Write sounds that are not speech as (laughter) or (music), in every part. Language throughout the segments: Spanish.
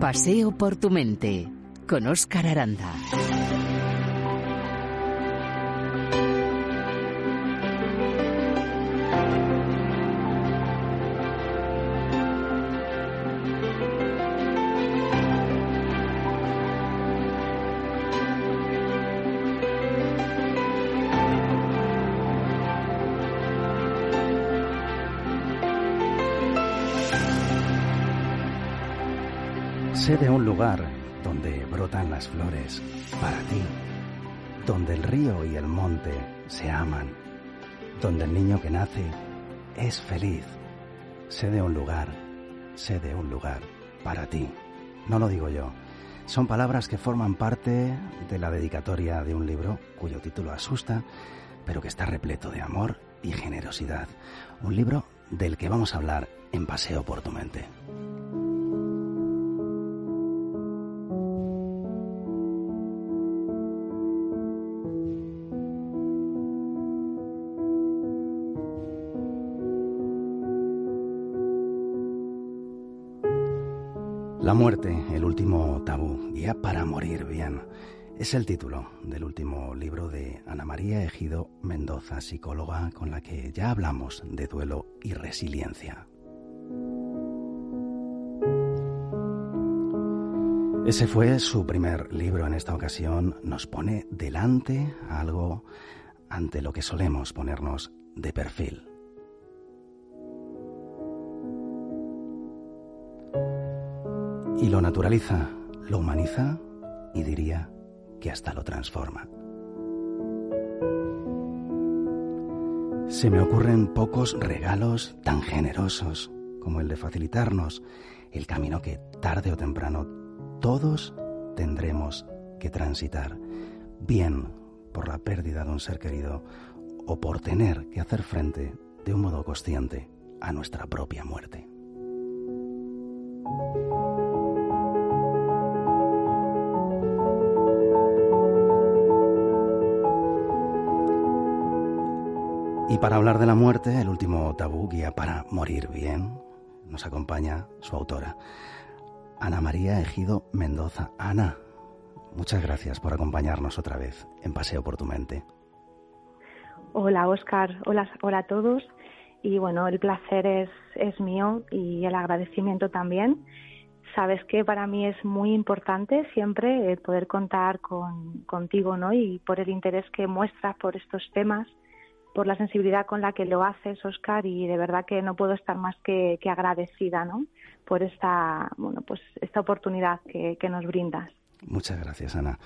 Paseo por tu mente con Óscar Aranda. Las flores para ti, donde el río y el monte se aman, donde el niño que nace es feliz. Sé de un lugar, sé de un lugar para ti. No lo digo yo. Son palabras que forman parte de la dedicatoria de un libro cuyo título asusta, pero que está repleto de amor y generosidad. Un libro del que vamos a hablar en Paseo por tu mente. La muerte, el último tabú, guía para morir bien. Es el título del último libro de Ana María Ejido Mendoza, psicóloga con la que ya hablamos de duelo y resiliencia. Ese fue su primer libro en esta ocasión. Nos pone delante algo ante lo que solemos ponernos de perfil. Y lo naturaliza, lo humaniza y diría que hasta lo transforma. Se me ocurren pocos regalos tan generosos como el de facilitarnos el camino que tarde o temprano todos tendremos que transitar, bien por la pérdida de un ser querido o por tener que hacer frente de un modo consciente a nuestra propia muerte. Y para hablar de la muerte, el último tabú guía para morir bien, nos acompaña su autora, Ana María Ejido Mendoza. Ana, muchas gracias por acompañarnos otra vez en Paseo por tu mente. Hola Oscar, hola, hola a todos. Y bueno, el placer es, es mío y el agradecimiento también. Sabes que para mí es muy importante siempre poder contar con, contigo, ¿no? Y por el interés que muestras por estos temas por la sensibilidad con la que lo haces, Oscar, y de verdad que no puedo estar más que, agradecida, ¿no? Por esta, bueno, pues esta oportunidad que, nos brindas. Muchas gracias, Ana.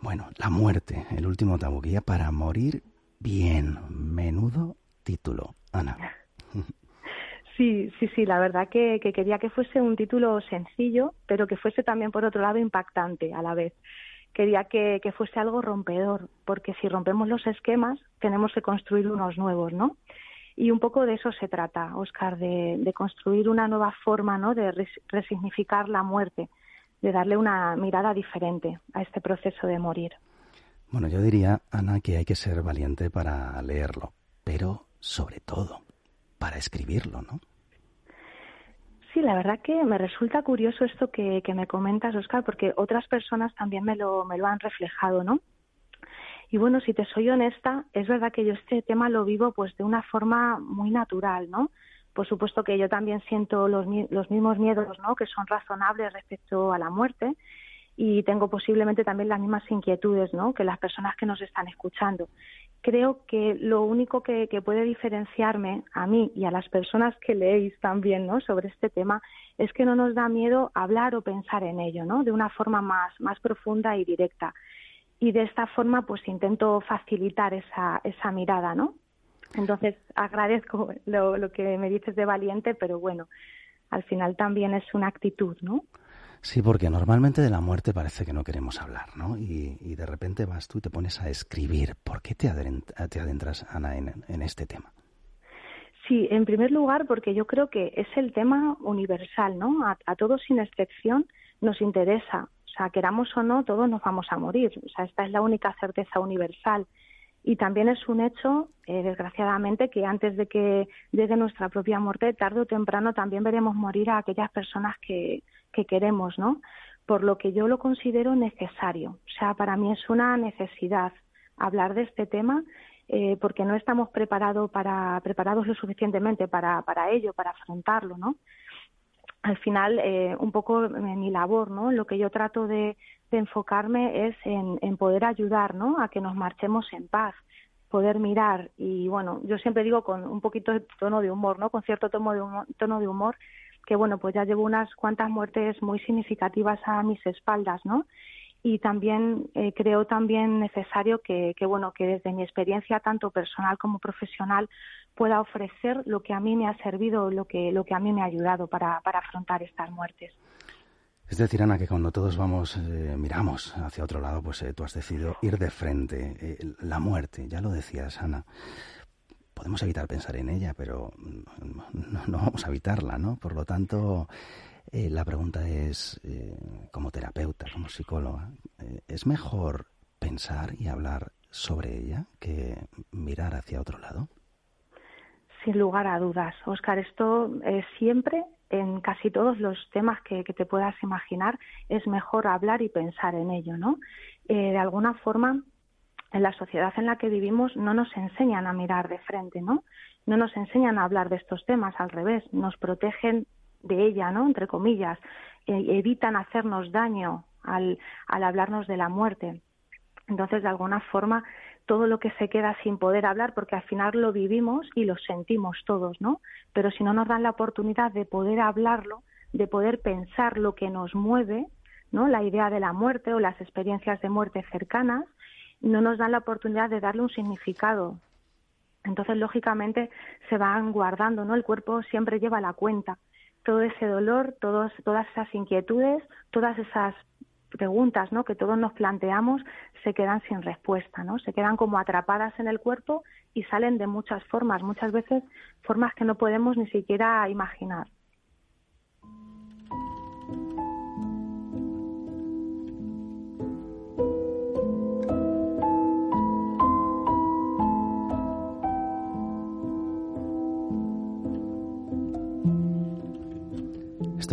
Bueno, la muerte, el último tabú guía para morir bien. Menudo título, Ana. Sí, sí, sí, la verdad que, que, quería que fuese un título sencillo, pero que fuese también, por otro lado, impactante a la vez quería que, fuese algo rompedor, porque si rompemos los esquemas tenemos que construir unos nuevos, ¿no? Y un poco de eso se trata, Oscar, de, construir una nueva forma, ¿no? De resignificar la muerte, de darle una mirada diferente a este proceso de morir. Bueno, yo diría, Ana, que hay que ser valiente para leerlo, pero sobre todo para escribirlo, ¿no? Sí, la verdad que me resulta curioso esto que, me comentas, Oscar, porque otras personas también me lo, me lo han reflejado, ¿no? Y bueno, si te soy honesta, es verdad que yo este tema lo vivo pues de una forma muy natural, ¿no? Por supuesto que yo también siento los, los mismos miedos, ¿no? Que son razonables respecto a la muerte y tengo posiblemente también las mismas inquietudes, ¿no? Que las personas que nos están escuchando creo que lo único que, puede diferenciarme a mí y a las personas que leéis también ¿no? sobre este tema es que no nos da miedo hablar o pensar en ello, ¿no? De una forma más, más profunda y directa. Y de esta forma, pues intento facilitar esa, esa mirada, ¿no? Entonces, agradezco lo, lo que me dices de valiente, pero bueno, al final también es una actitud, ¿no? Sí, porque normalmente de la muerte parece que no queremos hablar, ¿no? Y, de repente vas tú y te pones a escribir. ¿Por qué te, adentras, Ana, en, este tema? Sí, en primer lugar, porque yo creo que es el tema universal, ¿no? A, a, todos sin excepción nos interesa. O sea, queramos o no, todos nos vamos a morir. O sea, esta es la única certeza universal. Y también es un hecho, eh, desgraciadamente, que antes de que llegue nuestra propia muerte, tarde o temprano también veremos morir a aquellas personas que, que queremos, ¿no? Por lo que yo lo considero necesario. O sea, para mí es una necesidad hablar de este tema eh, porque no estamos preparados para preparados lo suficientemente para, para ello, para afrontarlo, ¿no? Al final, eh, un poco mi labor, ¿no? Lo que yo trato de, enfocarme es en, poder ayudar, ¿no? A que nos marchemos en paz, poder mirar y bueno, yo siempre digo con un poquito de tono de humor, ¿no? Con cierto tono de tono de humor que bueno, pues ya llevo unas cuantas muertes muy significativas a mis espaldas, ¿no? y también eh, creo también necesario que, bueno que desde mi experiencia tanto personal como profesional pueda ofrecer lo que a mí me ha servido lo que lo que a mí me ha ayudado para, para afrontar estas muertes es decir, Ana, que cuando todos vamos, eh, miramos hacia otro lado, pues eh, tú has decidido ir de frente. la muerte, ya lo decías, Ana. Podemos evitar pensar en ella, pero no, vamos a evitarla, ¿no? Por lo tanto, eh, la pregunta es, eh, como terapeuta, como psicóloga, eh, ¿es mejor pensar y hablar sobre ella que mirar hacia otro lado? Sin lugar a dudas, Oscar. Esto siempre, en casi todos los temas que, te puedas imaginar, es mejor hablar y pensar en ello, ¿no? de alguna forma, en la sociedad en la que vivimos no nos enseñan a mirar de frente, ¿no? No nos enseñan a hablar de estos temas, al revés, nos protegen de ella, ¿no? Entre comillas, e, evitan hacernos daño al, al hablarnos de la muerte. Entonces, de alguna forma, todo lo que se queda sin poder hablar, porque al final lo vivimos y lo sentimos todos, ¿no? Pero si no nos dan la oportunidad de poder hablarlo, de poder pensar lo que nos mueve, ¿no? La idea de la muerte o las experiencias de muerte cercanas, no nos dan la oportunidad de darle un significado. Entonces, lógicamente, se van guardando, ¿no? El cuerpo siempre lleva la cuenta todo ese dolor, todos, todas esas inquietudes, todas esas preguntas ¿no? que todos nos planteamos se quedan sin respuesta, ¿no? se quedan como atrapadas en el cuerpo y salen de muchas formas, muchas veces formas que no podemos ni siquiera imaginar.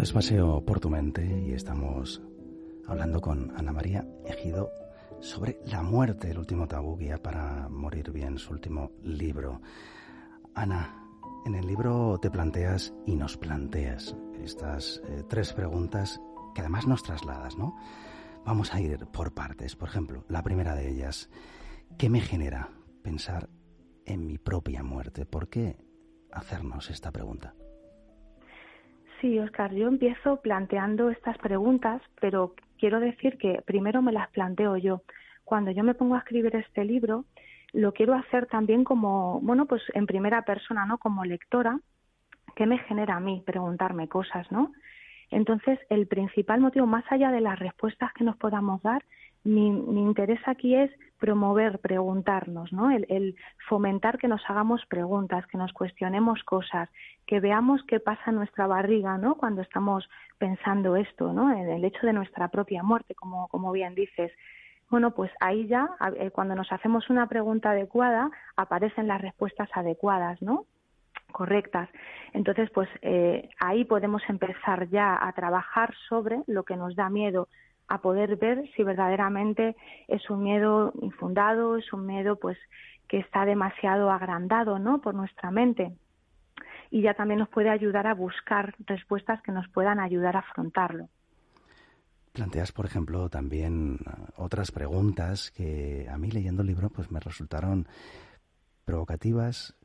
Es Paseo por tu mente y estamos hablando con Ana María Ejido sobre la muerte, el último tabú guía para morir bien, su último libro. Ana, en el libro te planteas y nos planteas estas eh, tres preguntas que además nos trasladas, ¿no? Vamos a ir por partes. Por ejemplo, la primera de ellas, ¿qué me genera pensar en mi propia muerte? ¿Por qué hacernos esta pregunta? Sí, Oscar, yo empiezo planteando estas preguntas, pero quiero decir que primero me las planteo yo. Cuando yo me pongo a escribir este libro, lo quiero hacer también como, bueno, pues en primera persona, ¿no? Como lectora, ¿qué me genera a mí preguntarme cosas, ¿no? Entonces, el principal motivo, más allá de las respuestas que nos podamos dar, mi, interés aquí es promover, preguntarnos, ¿no? El, fomentar que nos hagamos preguntas, que nos cuestionemos cosas, que veamos qué pasa en nuestra barriga, ¿no? Cuando estamos pensando esto, ¿no? En el hecho de nuestra propia muerte, como, como bien dices. Bueno, pues ahí ya, eh, cuando nos hacemos una pregunta adecuada, aparecen las respuestas adecuadas, ¿no? correctas. Entonces, pues eh, ahí podemos empezar ya a trabajar sobre lo que nos da miedo, a poder ver si verdaderamente es un miedo infundado, es un miedo pues que está demasiado agrandado, ¿no? por nuestra mente. Y ya también nos puede ayudar a buscar respuestas que nos puedan ayudar a afrontarlo. Planteas, por ejemplo, también otras preguntas que a mí leyendo el libro pues me resultaron provocativas,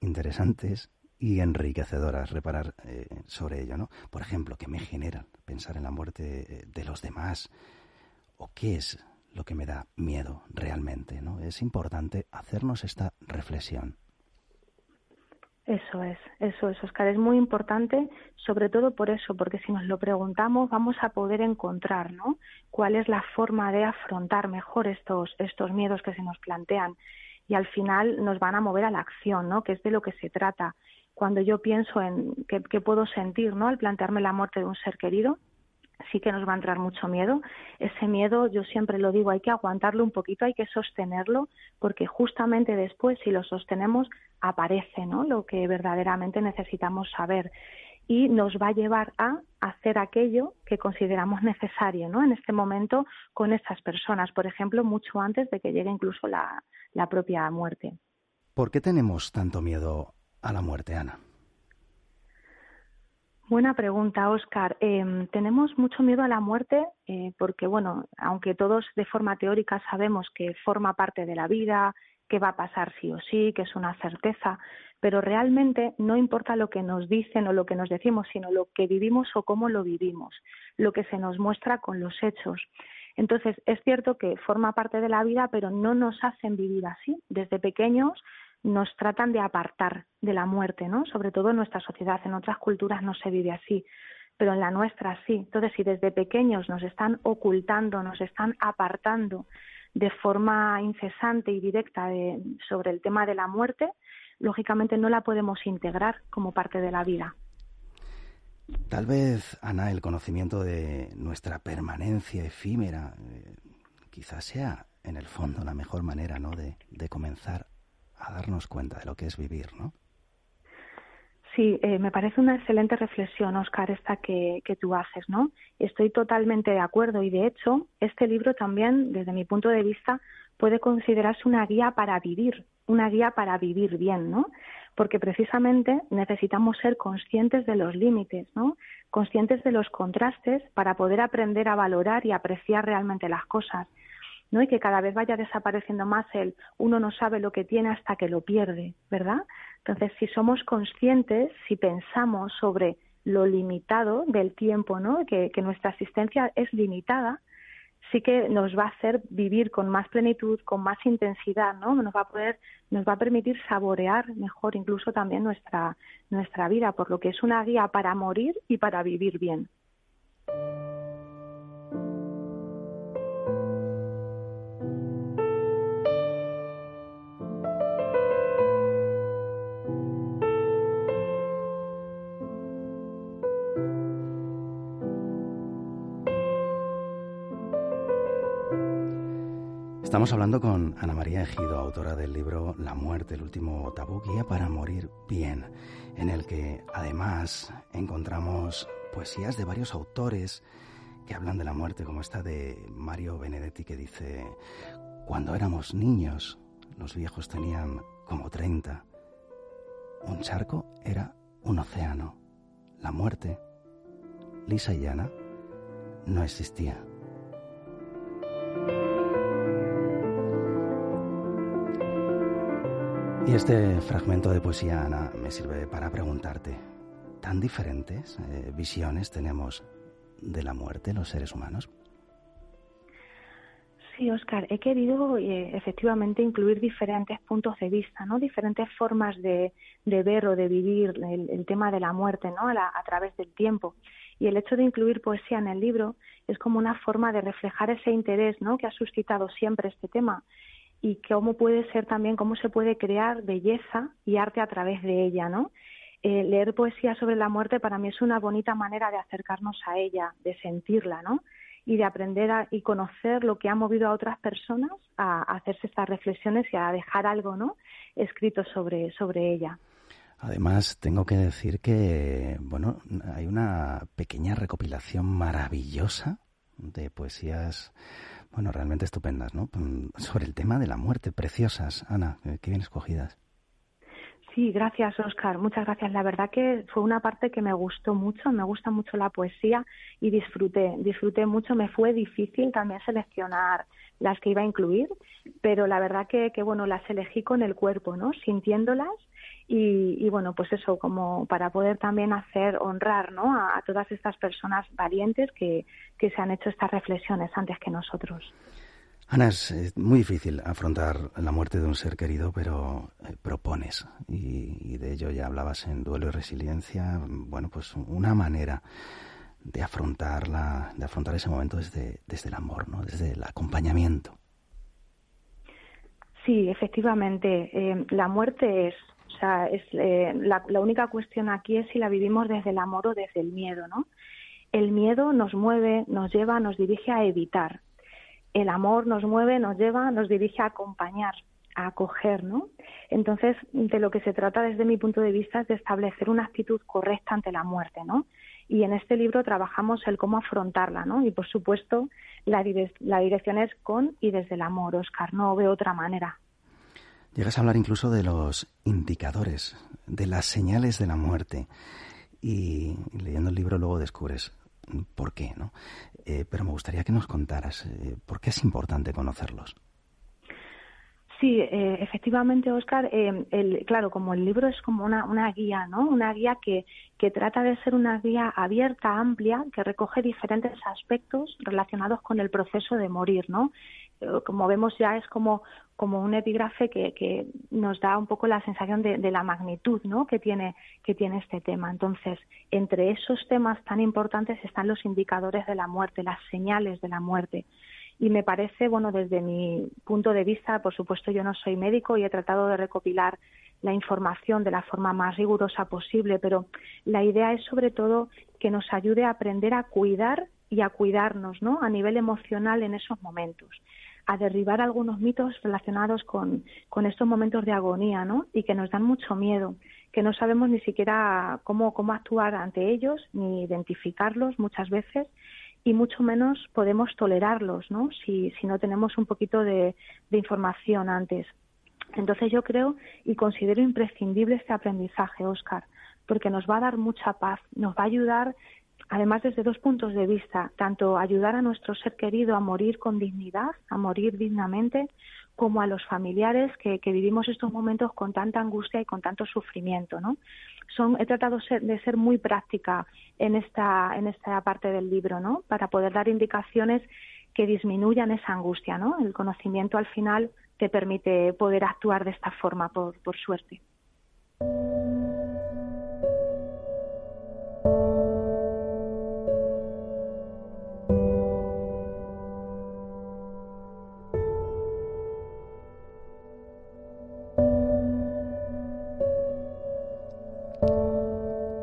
interesantes y enriquecedoras reparar eh, sobre ello, ¿no? Por ejemplo, ¿qué me genera pensar en la muerte eh, de los demás? ¿O qué es lo que me da miedo realmente, ¿no? Es importante hacernos esta reflexión. Eso es, eso es, Oscar, es muy importante, sobre todo por eso, porque si nos lo preguntamos vamos a poder encontrar, ¿no? Cuál es la forma de afrontar mejor estos, estos miedos que se nos plantean y al final nos van a mover a la acción, ¿no? Que es de lo que se trata cuando yo pienso en qué, puedo sentir ¿no? al plantearme la muerte de un ser querido, sí que nos va a entrar mucho miedo. Ese miedo, yo siempre lo digo, hay que aguantarlo un poquito, hay que sostenerlo, porque justamente después, si lo sostenemos, aparece ¿no? lo que verdaderamente necesitamos saber. y nos va a llevar a hacer aquello que consideramos necesario ¿no? en este momento con estas personas, por ejemplo, mucho antes de que llegue incluso la, la propia muerte. ¿Por qué tenemos tanto miedo a la muerte, Ana? Buena pregunta, Oscar. Em, tenemos mucho miedo a la muerte eh, porque, bueno, aunque todos de forma teórica sabemos que forma parte de la vida, que va a pasar sí o sí, que es una certeza, pero realmente no importa lo que nos dicen o lo que nos decimos, sino lo que vivimos o cómo lo vivimos, lo que se nos muestra con los hechos. Entonces, es cierto que forma parte de la vida, pero no nos hacen vivir así. Desde pequeños nos tratan de apartar de la muerte, ¿no? Sobre todo en nuestra sociedad, en otras culturas no se vive así, pero en la nuestra sí. Entonces, si desde pequeños nos están ocultando, nos están apartando de forma incesante y directa sobre el tema de la muerte, lógicamente no la podemos integrar como parte de la vida. Tal vez, Ana, el conocimiento de nuestra permanencia efímera eh, quizás sea, en el fondo, la mejor manera ¿no? de, de comenzar a darnos cuenta de lo que es vivir, ¿no? Sí, eh, me parece una excelente reflexión, Oscar, esta que, que, tú haces, ¿no? Estoy totalmente de acuerdo y, de hecho, este libro también, desde mi punto de vista, puede considerarse una guía para vivir, una guía para vivir bien, ¿no? Porque precisamente necesitamos ser conscientes de los límites, ¿no? Conscientes de los contrastes para poder aprender a valorar y apreciar realmente las cosas. ¿No? y que cada vez vaya desapareciendo más el uno no sabe lo que tiene hasta que lo pierde, ¿verdad? Entonces, si somos conscientes, si pensamos sobre lo limitado del tiempo, ¿no? que, nuestra existencia es limitada, sí que nos va a hacer vivir con más plenitud, con más intensidad, ¿no? Nos va a poder, nos va a permitir saborear mejor incluso también nuestra, nuestra vida, por lo que es una guía para morir y para vivir bien. Estamos hablando con Ana María Ejido, autora del libro La muerte, el último tabú, guía para morir bien, en el que además encontramos poesías de varios autores que hablan de la muerte, como esta de Mario Benedetti que dice, cuando éramos niños, los viejos tenían como 30. Un charco era un océano. La muerte, lisa y llana, no existía. Y este fragmento de poesía, Ana, me sirve para preguntarte, ¿tan diferentes eh, visiones tenemos de la muerte los seres humanos? Sí, Oscar, he querido eh, efectivamente incluir diferentes puntos de vista, ¿no? Diferentes formas de, ver o de vivir el, tema de la muerte, ¿no? A, a, través del tiempo. Y el hecho de incluir poesía en el libro es como una forma de reflejar ese interés, ¿no? Que ha suscitado siempre este tema y cómo puede ser también, cómo se puede crear belleza y arte a través de ella, ¿no? Eh, leer poesía sobre la muerte para mí es una bonita manera de acercarnos a ella, de sentirla, ¿no? Y de aprender a, y conocer lo que ha movido a otras personas a, hacerse estas reflexiones y a dejar algo, ¿no? Escrito sobre, sobre ella. Además, tengo que decir que, bueno, hay una pequeña recopilación maravillosa de poesías bueno, realmente estupendas, ¿no? Mm, sobre el tema de la muerte, preciosas. Ana, qué bien escogidas. Sí, gracias, Oscar. Muchas gracias. La verdad que fue una parte que me gustó mucho. Me gusta mucho la poesía y disfruté, disfruté mucho. Me fue difícil también seleccionar las que iba a incluir, pero la verdad que, que bueno, las elegí con el cuerpo, ¿no? Sintiéndolas y, bueno, pues eso, como para poder también hacer honrar ¿no? a, todas estas personas valientes que, que, se han hecho estas reflexiones antes que nosotros. Ana, es muy difícil afrontar la muerte de un ser querido, pero eh, propones, y, de ello ya hablabas en Duelo y Resiliencia, bueno, pues una manera de afrontarla, de afrontar ese momento desde, desde el amor, ¿no? desde el acompañamiento. Sí, efectivamente, eh, la muerte es sea, es, eh, la, única cuestión aquí es si la vivimos desde el amor o desde el miedo, ¿no? El miedo nos mueve, nos lleva, nos dirige a evitar. El amor nos mueve, nos lleva, nos dirige a acompañar, a acoger, ¿no? Entonces, de lo que se trata desde mi punto de vista es de establecer una actitud correcta ante la muerte, ¿no? Y en este libro trabajamos el cómo afrontarla, ¿no? Y por supuesto, la, la dirección es con y desde el amor, Oscar, no veo otra manera. Llegas a hablar incluso de los indicadores, de las señales de la muerte. Y leyendo el libro luego descubres por qué, ¿no? Eh, pero me gustaría que nos contaras eh, por qué es importante conocerlos. Sí, eh, efectivamente, Oscar. el, claro, como el libro es como una, una guía, ¿no? Una guía que, que trata de ser una guía abierta, amplia, que recoge diferentes aspectos relacionados con el proceso de morir, ¿no? como vemos ya es como, como un epígrafe que, que nos da un poco la sensación de, de, la magnitud ¿no? que, tiene, que tiene este tema. Entonces, entre esos temas tan importantes están los indicadores de la muerte, las señales de la muerte. Y me parece, bueno, desde mi punto de vista, por supuesto yo no soy médico y he tratado de recopilar la información de la forma más rigurosa posible, pero la idea es sobre todo que nos ayude a aprender a cuidar y a cuidarnos, ¿no? A nivel emocional en esos momentos a derribar algunos mitos relacionados con, estos momentos de agonía, ¿no? Y que nos dan mucho miedo, que no sabemos ni siquiera cómo, cómo actuar ante ellos, ni identificarlos muchas veces, y mucho menos podemos tolerarlos, ¿no? Si, no tenemos un poquito de, de información antes. Entonces yo creo y considero imprescindible este aprendizaje, Oscar, porque nos va a dar mucha paz, nos va a ayudar además desde dos puntos de vista, tanto ayudar a nuestro ser querido a morir con dignidad, a morir dignamente, como a los familiares que, vivimos estos momentos con tanta angustia y con tanto sufrimiento, ¿no? He tratado de ser muy práctica en esta, en esta parte del libro, ¿no? Para poder dar indicaciones que disminuyan esa angustia, ¿no? El conocimiento al final te permite poder actuar de esta forma, por, por suerte.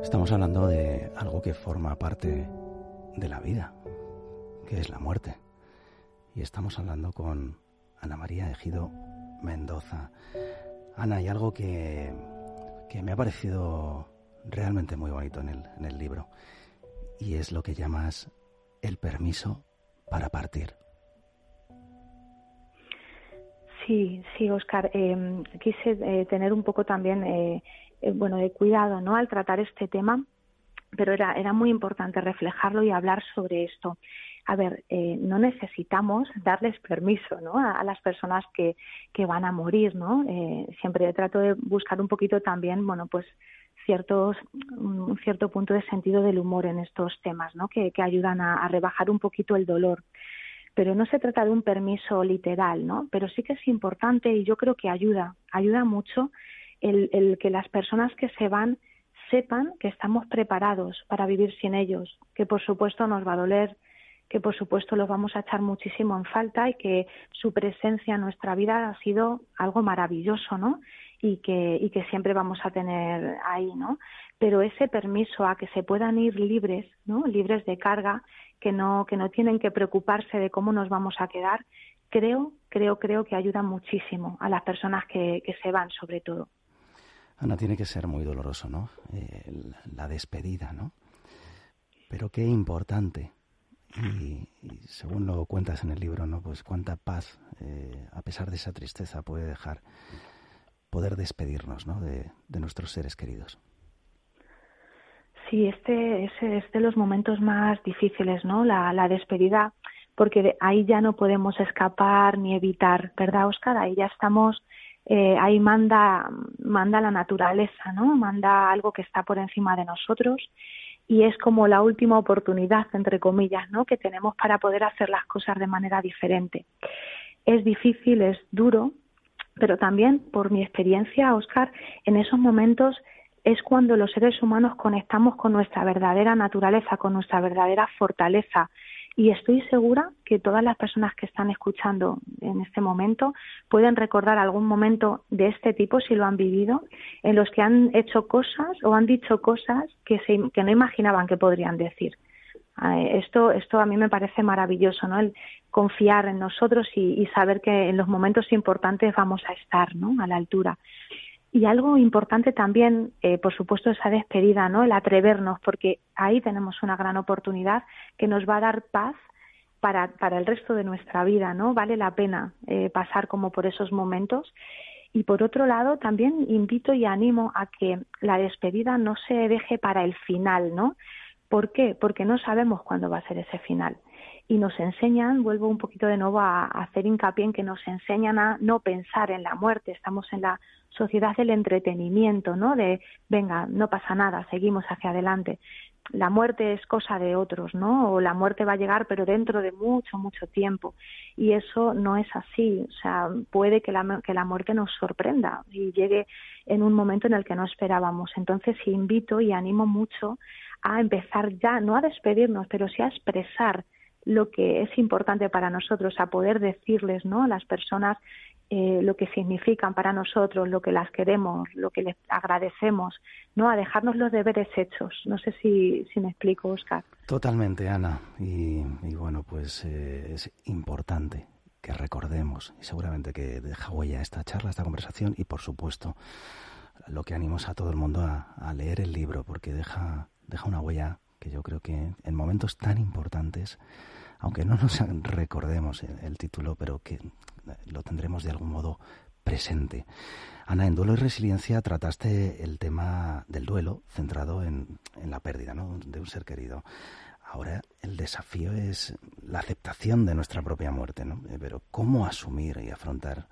Estamos hablando de algo que forma parte de la vida, que es la muerte. Y estamos hablando con Ana María Ejido Mendoza. Ana, hay algo que, que me ha parecido realmente muy bonito en el, en el libro, y es lo que llamas el permiso para partir. Sí, sí, Oscar. Eh, quise eh, tener un poco también eh, eh, bueno, de cuidado, ¿no? Al tratar este tema, pero era, era muy importante reflejarlo y hablar sobre esto. A ver, eh, no necesitamos darles permiso, ¿no? A, las personas que, que van a morir, ¿no? Eh, siempre trato de buscar un poquito también, bueno, pues ciertos, un cierto punto de sentido del humor en estos temas, ¿no? Que, que ayudan a, a rebajar un poquito el dolor pero no se trata de un permiso literal, ¿no? Pero sí que es importante y yo creo que ayuda, ayuda mucho el, que las personas que se van sepan que estamos preparados para vivir sin ellos, que por supuesto nos va a doler, que por supuesto los vamos a echar muchísimo en falta y que su presencia en nuestra vida ha sido algo maravilloso, ¿no? Y que, y que siempre vamos a tener ahí, ¿no? Pero ese permiso a que se puedan ir libres, ¿no? Libres de carga, que no, que no tienen que preocuparse de cómo nos vamos a quedar, creo, creo, creo que ayuda muchísimo a las personas que, que se van, sobre todo. Ana, tiene que ser muy doloroso, ¿no? La despedida, ¿no? Pero qué importante. Y, según lo cuentas en el libro, ¿no? Pues cuánta paz, eh, a pesar de esa tristeza, puede dejar poder despedirnos, ¿no? De, nuestros seres queridos. Sí, este es, es, de los momentos más difíciles, ¿no? La, la despedida, porque ahí ya no podemos escapar ni evitar, ¿verdad, Oscar? Ahí ya estamos eh, ahí manda, manda la naturaleza, ¿no? Manda algo que está por encima de nosotros y es como la última oportunidad, entre comillas, ¿no? Que tenemos para poder hacer las cosas de manera diferente. Es difícil, es duro, pero también, por mi experiencia, Oscar, en esos momentos es cuando los seres humanos conectamos con nuestra verdadera naturaleza, con nuestra verdadera fortaleza, y estoy segura que todas las personas que están escuchando en este momento pueden recordar algún momento de este tipo, si lo han vivido, en los que han hecho cosas o han dicho cosas que, se, que no imaginaban que podrían decir. Esto, esto a mí me parece maravilloso, ¿no? El confiar en nosotros y, saber que en los momentos importantes vamos a estar, ¿no? A la altura. Y algo importante también, eh, por supuesto, esa despedida, ¿no? El atrevernos, porque ahí tenemos una gran oportunidad que nos va a dar paz para, el resto de nuestra vida, ¿no? Vale la pena eh, pasar como por esos momentos. Y por otro lado, también invito y animo a que la despedida no se deje para el final, ¿no? ¿Por qué? Porque no sabemos cuándo va a ser ese final. Y nos enseñan, vuelvo un poquito de nuevo a, hacer hincapié en que nos enseñan a no pensar en la muerte. Estamos en la sociedad del entretenimiento, ¿no? De, venga, no pasa nada, seguimos hacia adelante. La muerte es cosa de otros, ¿no? O la muerte va a llegar, pero dentro de mucho, mucho tiempo. Y eso no es así. O sea, puede que la, que la muerte nos sorprenda y llegue en un momento en el que no esperábamos. Entonces, invito y animo mucho a empezar ya, no a despedirnos, pero sí a expresar lo que es importante para nosotros, a poder decirles ¿no? a las personas eh, lo que significan para nosotros, lo que las queremos, lo que les agradecemos, ¿no? A dejarnos los deberes hechos. No sé si, me explico, Oscar. Totalmente, Ana. Y, bueno, pues eh, es importante que recordemos, y seguramente que deja huella esta charla, esta conversación, y por supuesto, lo que animos a todo el mundo a, a leer el libro, porque deja deja una huella que yo creo que en momentos tan importantes, aunque no nos (laughs) recordemos el, título, pero que lo tendremos de algún modo presente. Ana, en Duelo y Resiliencia trataste el tema del duelo centrado en, en la pérdida ¿no? de un ser querido. Ahora el desafío es la aceptación de nuestra propia muerte, ¿no? Eh, pero ¿cómo asumir y afrontar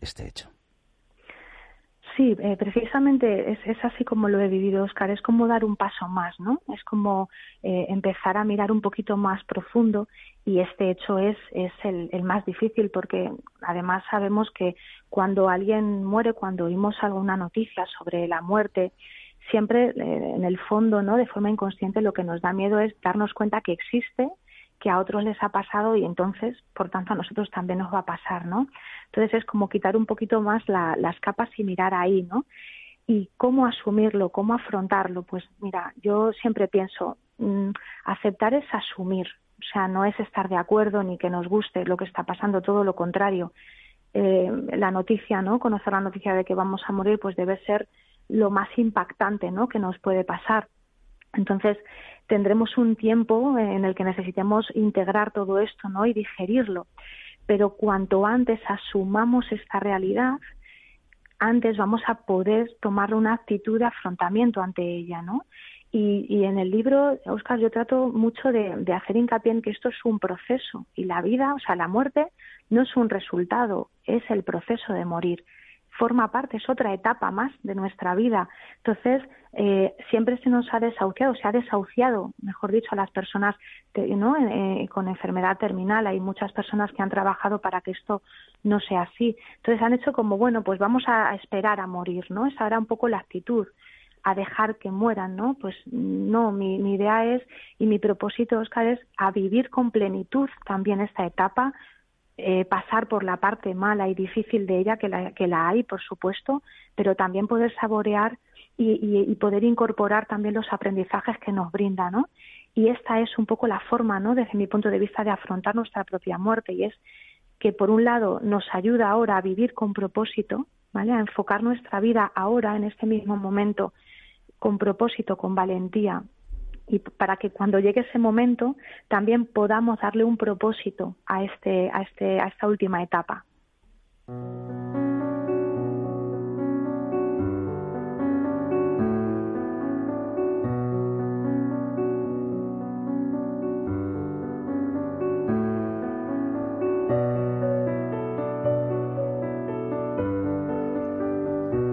este hecho? Sí, eh, precisamente es, así como lo he vivido, Oscar. Es como dar un paso más, ¿no? Es como eh, empezar a mirar un poquito más profundo y este hecho es, es el, el, más difícil porque además sabemos que cuando alguien muere, cuando oímos alguna noticia sobre la muerte, siempre eh, en el fondo, ¿no? De forma inconsciente lo que nos da miedo es darnos cuenta que existe que a otros les ha pasado y entonces, por tanto, a nosotros también nos va a pasar, ¿no? Entonces es como quitar un poquito más las capas y mirar ahí, ¿no? Y cómo asumirlo, cómo afrontarlo. Pues mira, yo siempre pienso, mm, aceptar es asumir, o sea, no es estar de acuerdo ni que nos guste lo que está pasando, todo lo contrario. Eh, la noticia, ¿no? Conocer la noticia de que vamos a morir, pues debe ser lo más impactante, ¿no? Que nos puede pasar. Entonces, tendremos un tiempo en el que necesitemos integrar todo esto ¿no? y digerirlo. Pero cuanto antes asumamos esta realidad, antes vamos a poder tomar una actitud de afrontamiento ante ella, ¿no? Y, en el libro, Oscar, yo trato mucho de, de, hacer hincapié en que esto es un proceso y la vida, o sea, la muerte, no es un resultado, es el proceso de morir forma parte, es otra etapa más de nuestra vida. Entonces, eh, siempre se nos ha desahuciado, se ha desahuciado, mejor dicho, a las personas ¿no? Eh, con enfermedad terminal. Hay muchas personas que han trabajado para que esto no sea así. Entonces, han hecho como, bueno, pues vamos a esperar a morir, ¿no? Esa era un poco la actitud a dejar que mueran, ¿no? Pues no, mi, mi idea es y mi propósito, Oscar, es a vivir con plenitud también esta etapa, eh, pasar por la parte mala y difícil de ella, que la, que la hay, por supuesto, pero también poder saborear y, poder incorporar también los aprendizajes que nos brinda, ¿no? Y esta es un poco la forma, ¿no? Desde mi punto de vista, de afrontar nuestra propia muerte y es que por un lado nos ayuda ahora a vivir con propósito, ¿vale? A enfocar nuestra vida ahora, en este mismo momento, con propósito, con valentía, y para que cuando llegue ese momento también podamos darle un propósito a este a este a esta última etapa.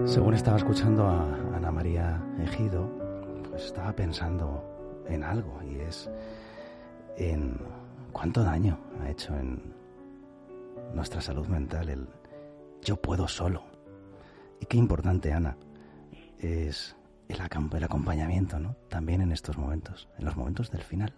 Según estaba escuchando a Ana María Ejido, pues estaba pensando en algo y es en cuánto daño ha hecho en nuestra salud mental el yo puedo solo. Y qué importante, Ana, es el, el acompañamiento, ¿no? También en estos momentos, en los momentos del final.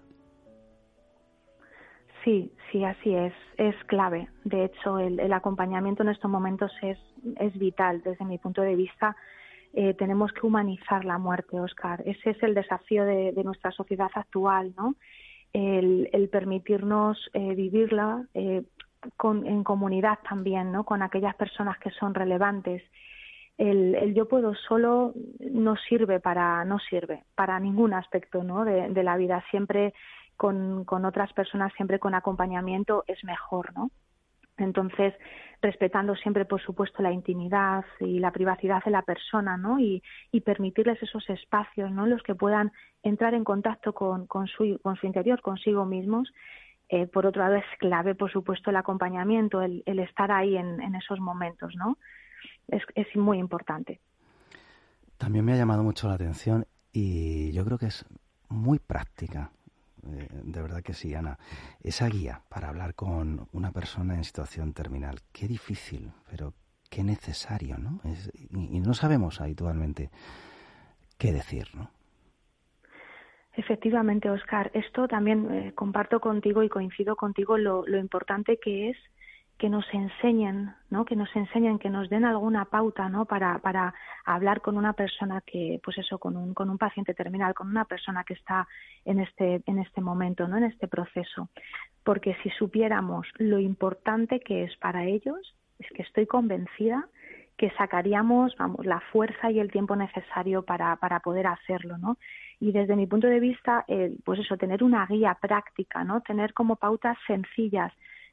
Sí, sí, así es. Es clave. De hecho, el, el acompañamiento en estos momentos es, es vital desde mi punto de vista eh, tenemos que humanizar la muerte, Oscar. Ese es el desafío de, nuestra sociedad actual, ¿no? el, el permitirnos eh, vivirla eh, con, en comunidad también, ¿no? Con aquellas personas que son relevantes. El, el, yo puedo solo no sirve para no sirve para ningún aspecto ¿no? de, de la vida siempre con, con, otras personas siempre con acompañamiento es mejor no entonces respetando siempre por supuesto la intimidad y la privacidad de la persona no y, permitirles esos espacios no los que puedan entrar en contacto con, con su con su interior consigo mismos eh, por otro lado es clave por supuesto el acompañamiento el, el estar ahí en, en esos momentos no es, es muy importante. También me ha llamado mucho la atención y yo creo que es muy práctica. Eh, de verdad que sí, Ana. Esa guía para hablar con una persona en situación terminal. Qué difícil, pero qué necesario, ¿no? Es, y, no sabemos habitualmente qué decir, ¿no? Efectivamente, Oscar. Esto también eh, comparto contigo y coincido contigo lo, lo importante que es que nos enseñen, ¿no? Que nos enseñen, que nos den alguna pauta, ¿no? Para, para hablar con una persona que, pues eso, con un, con un paciente terminal, con una persona que está en este, en este momento, ¿no? En este proceso. Porque si supiéramos lo importante que es para ellos, es que estoy convencida que sacaríamos, vamos, la fuerza y el tiempo necesario para, para poder hacerlo, ¿no? Y desde mi punto de vista, pues eso, tener una guía práctica, ¿no? Tener como pautas sencillas,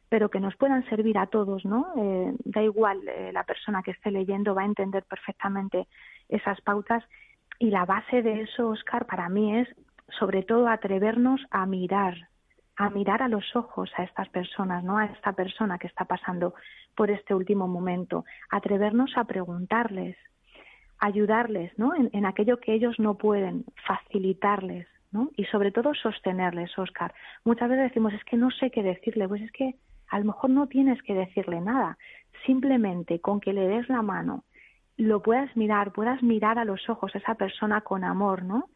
pero que nos puedan servir a todos, ¿no? Eh, da igual, eh, la persona que esté leyendo va a entender perfectamente esas pautas y la base de eso, Oscar, para mí es sobre todo atrevernos a mirar, a mirar a los ojos a estas personas, ¿no? A esta persona que está pasando por este último momento, atrevernos a preguntarles, ayudarles, ¿no? En, en aquello que ellos no pueden, facilitarles, ¿no? Y sobre todo sostenerles, Oscar. Muchas veces decimos, es que no sé qué decirle, pues es que a lo mejor no tienes que decirle nada, simplemente con que le des la mano, lo puedas mirar, puedas mirar a los ojos a esa persona con amor, ¿no?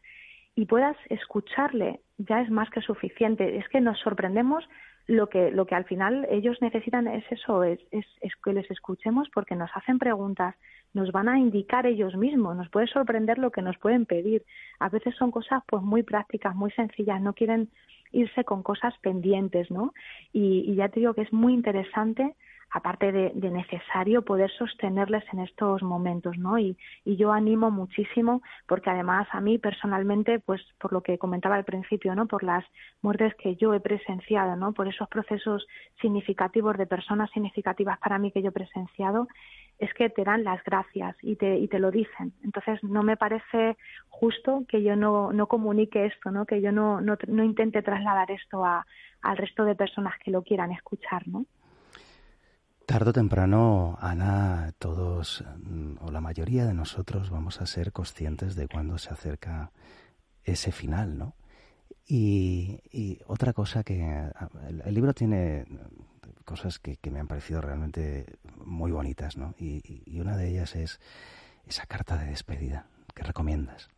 Y puedas escucharle, ya es más que suficiente. Es que nos sorprendemos lo que, lo que al final ellos necesitan es eso, es, es, es que les escuchemos porque nos hacen preguntas, nos van a indicar ellos mismos, nos puede sorprender lo que nos pueden pedir. A veces son cosas pues muy prácticas, muy sencillas, no quieren irse con cosas pendientes, ¿no? Y, y ya te digo que es muy interesante aparte de, de, necesario poder sostenerles en estos momentos, ¿no? Y, y, yo animo muchísimo porque además a mí personalmente, pues por lo que comentaba al principio, ¿no? Por las muertes que yo he presenciado, ¿no? Por esos procesos significativos de personas significativas para mí que yo he presenciado, es que te dan las gracias y te, y te lo dicen. Entonces, no me parece justo que yo no, no comunique esto, ¿no? que yo no, no, no intente trasladar esto a, al resto de personas que lo quieran escuchar. ¿no? Tardo o temprano, Ana, todos o la mayoría de nosotros vamos a ser conscientes de cuando se acerca ese final, ¿no? Y, otra cosa que el, el libro tiene cosas que, que, me han parecido realmente muy bonitas, ¿no? Y, y, una de ellas es esa carta de despedida que recomiendas.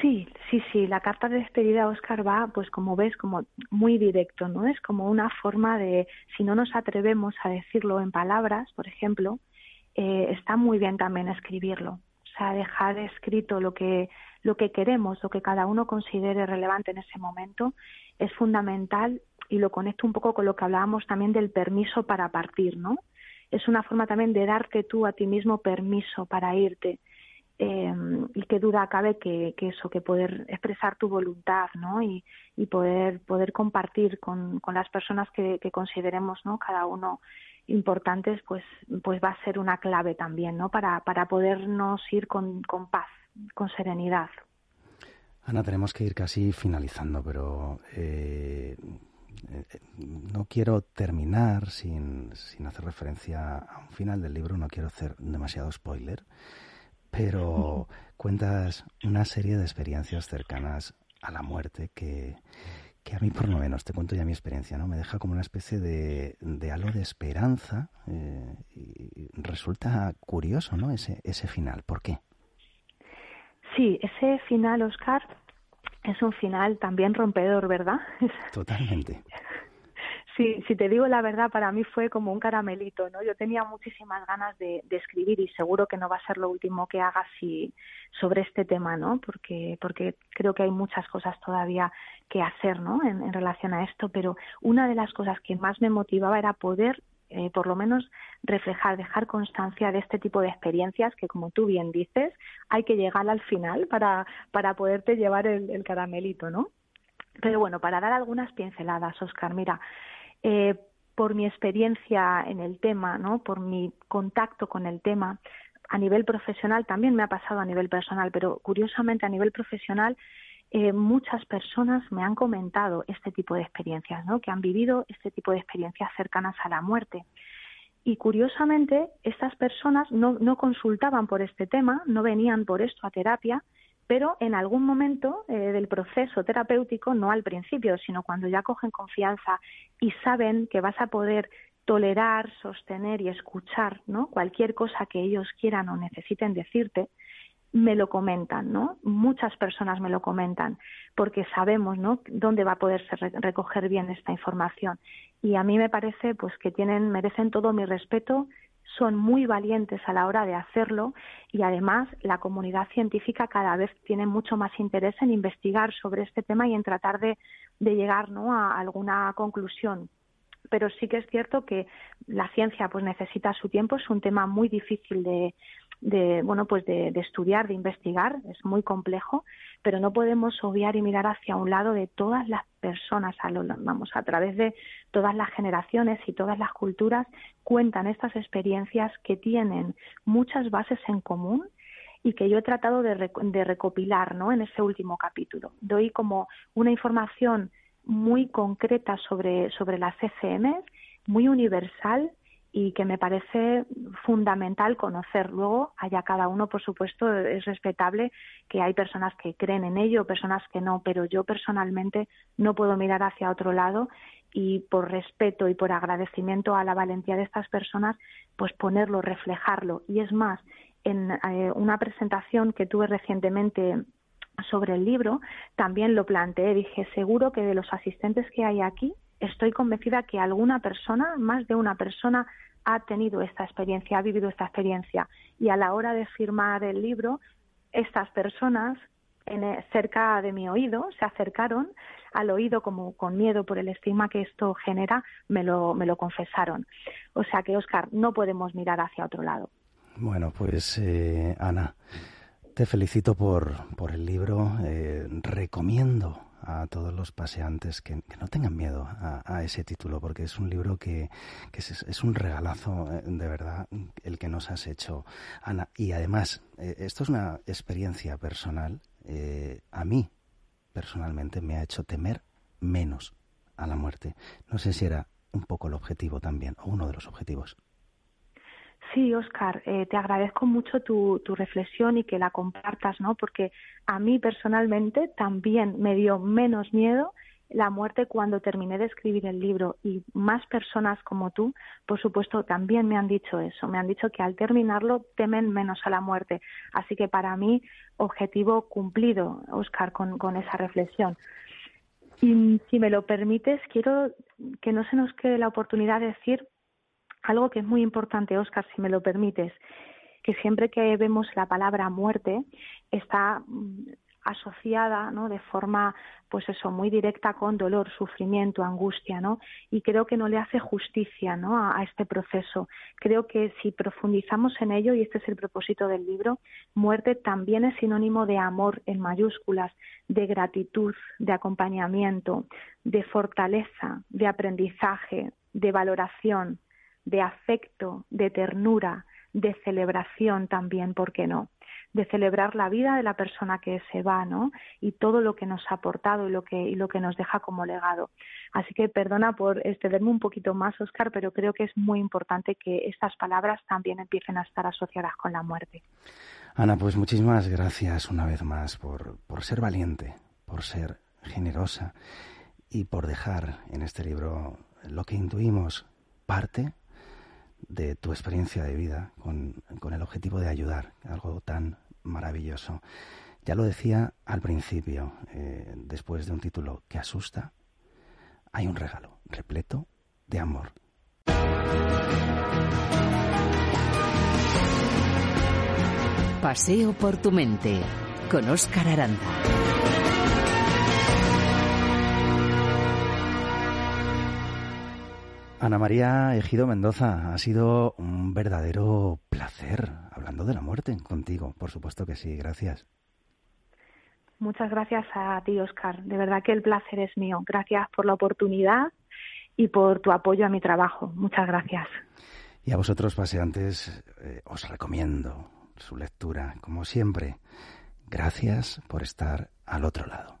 Sí, sí, sí. La carta de despedida, Oscar, va, pues como ves, como muy directo, ¿no? Es como una forma de, si no nos atrevemos a decirlo en palabras, por ejemplo, eh, está muy bien también escribirlo. O sea, dejar escrito lo que, lo que queremos, lo que cada uno considere relevante en ese momento, es fundamental y lo conecto un poco con lo que hablábamos también del permiso para partir, ¿no? Es una forma también de darte tú a ti mismo permiso para irte. Eh, y qué duda cabe que, eso, que poder expresar tu voluntad, ¿no? Y, poder, poder compartir con, las personas que, que, consideremos, ¿no? Cada uno importantes, pues, pues va a ser una clave también, ¿no? Para, para podernos ir con, con paz, con serenidad. Ana, tenemos que ir casi finalizando, pero eh, no quiero terminar sin, sin hacer referencia a un final del libro, no quiero hacer demasiado spoiler, pero (laughs) cuentas una serie de experiencias cercanas a la muerte que, que a mí por lo menos, te cuento ya mi experiencia, ¿no? Me deja como una especie de, de halo de esperanza eh, y resulta curioso, ¿no? Ese, ese final, ¿por qué? Sí, ese final, Oscar, es un final también rompedor, ¿verdad? (laughs) Totalmente. Sí, si te digo la verdad, para mí fue como un caramelito, ¿no? Yo tenía muchísimas ganas de, escribir y seguro que no va a ser lo último que haga si, sobre este tema, ¿no? Porque, porque creo que hay muchas cosas todavía que hacer, ¿no? En, relación a esto, pero una de las cosas que más me motivaba era poder eh, por lo menos reflejar, dejar constancia de este tipo de experiencias que, como tú bien dices, hay que llegar al final para, para poderte llevar el, el caramelito, ¿no? Pero bueno, para dar algunas pinceladas, Oscar, mira, eh, por mi experiencia en el tema, ¿no? por mi contacto con el tema, a nivel profesional, también me ha pasado a nivel personal, pero curiosamente a nivel profesional, eh, muchas personas me han comentado este tipo de experiencias, ¿no? que han vivido este tipo de experiencias cercanas a la muerte. Y curiosamente, estas personas no, consultaban por este tema, no venían por esto a terapia, pero en algún momento eh, del proceso terapéutico, no al principio, sino cuando ya cogen confianza y saben que vas a poder tolerar, sostener y escuchar ¿no? cualquier cosa que ellos quieran o necesiten decirte, me lo comentan, ¿no? Muchas personas me lo comentan porque sabemos, ¿no? Dónde va a poderse recoger bien esta información y a mí me parece, pues, que tienen merecen todo mi respeto son muy valientes a la hora de hacerlo y además la comunidad científica cada vez tiene mucho más interés en investigar sobre este tema y en tratar de, llegar ¿no? a alguna conclusión pero sí que es cierto que la ciencia pues necesita su tiempo es un tema muy difícil de, de bueno pues de, estudiar de investigar es muy complejo pero no podemos obviar y mirar hacia un lado de todas las personas a lo, vamos a través de todas las generaciones y todas las culturas cuentan estas experiencias que tienen muchas bases en común y que yo he tratado de, de recopilar ¿no? en ese último capítulo doy como una información muy concreta sobre sobre las CCM muy universal y que me parece fundamental conocer. Luego, allá cada uno, por supuesto, es respetable que hay personas que creen en ello, personas que no, pero yo personalmente no puedo mirar hacia otro lado y por respeto y por agradecimiento a la valentía de estas personas, pues ponerlo, reflejarlo. Y es más, en eh, una presentación que tuve recientemente sobre el libro, también lo planteé, dije, seguro que de los asistentes que hay aquí, estoy convencida que alguna persona, más de una persona, ha tenido esta experiencia, ha vivido esta experiencia. Y a la hora de firmar el libro, estas personas eh, cerca de mi oído se acercaron al oído como con miedo por el estigma que esto genera, me lo, me lo confesaron. O sea que, Oscar, no podemos mirar hacia otro lado. Bueno, pues eh, Ana, te felicito por, por el libro. Eh, recomiendo a todos los paseantes que, no tengan miedo a, ese título, porque es un libro que, es, un regalazo, eh, de verdad, el que nos has hecho, Ana. Y además, eh, esto es una experiencia personal. Eh, a mí, personalmente, me ha hecho temer menos a la muerte. No sé si era un poco el objetivo también, o uno de los objetivos. Sí, Oscar, eh, te agradezco mucho tu, tu, reflexión y que la compartas, ¿no? Porque a mí personalmente también me dio menos miedo la muerte cuando terminé de escribir el libro y más personas como tú, por supuesto, también me han dicho eso, me han dicho que al terminarlo temen menos a la muerte. Así que para mí, objetivo cumplido, Oscar, con, con esa reflexión. Y si me lo permites, quiero que no se nos quede la oportunidad de decir algo que es muy importante, Oscar, si me lo permites, que siempre que vemos la palabra muerte está mm, asociada ¿no? de forma pues eso muy directa con dolor sufrimiento angustia no y creo que no le hace justicia ¿no? a, este proceso creo que si profundizamos en ello y este es el propósito del libro muerte también es sinónimo de amor en mayúsculas de gratitud de acompañamiento de fortaleza de aprendizaje de valoración de afecto, de ternura, de celebración también, ¿por qué no? De celebrar la vida de la persona que se va, ¿no? Y todo lo que nos ha aportado y lo que, y lo que nos deja como legado. Así que perdona por excederme un poquito más, Oscar, pero creo que es muy importante que estas palabras también empiecen a estar asociadas con la muerte. Ana, pues muchísimas gracias una vez más por, por ser valiente, por ser generosa y por dejar en este libro lo que intuimos parte de tu experiencia de vida con, el objetivo de ayudar, algo tan maravilloso. Ya lo decía al principio, eh, después de un título que asusta, hay un regalo repleto de amor. Paseo por tu mente con Óscar Aranda. Ana María Ejido Mendoza, ha sido un verdadero placer hablando de la muerte contigo. Por supuesto que sí, gracias. Muchas gracias a ti, Oscar. De verdad que el placer es mío. Gracias por la oportunidad y por tu apoyo a mi trabajo. Muchas gracias. Y a vosotros, paseantes, eh, os recomiendo su lectura, como siempre. Gracias por estar al otro lado.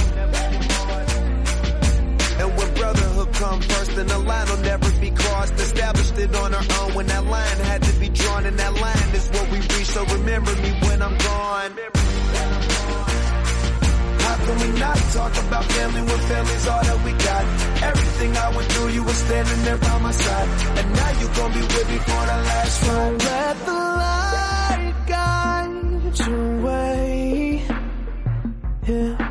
Come first, then the line will never be crossed. Established it on our own when that line had to be drawn, and that line is what we reach. So remember me when I'm gone. How can we not talk about family when family's all that we got? Everything I went through, you were standing there by my side. And now you gon' be with me for the last ride. Let the light guide your way. Yeah.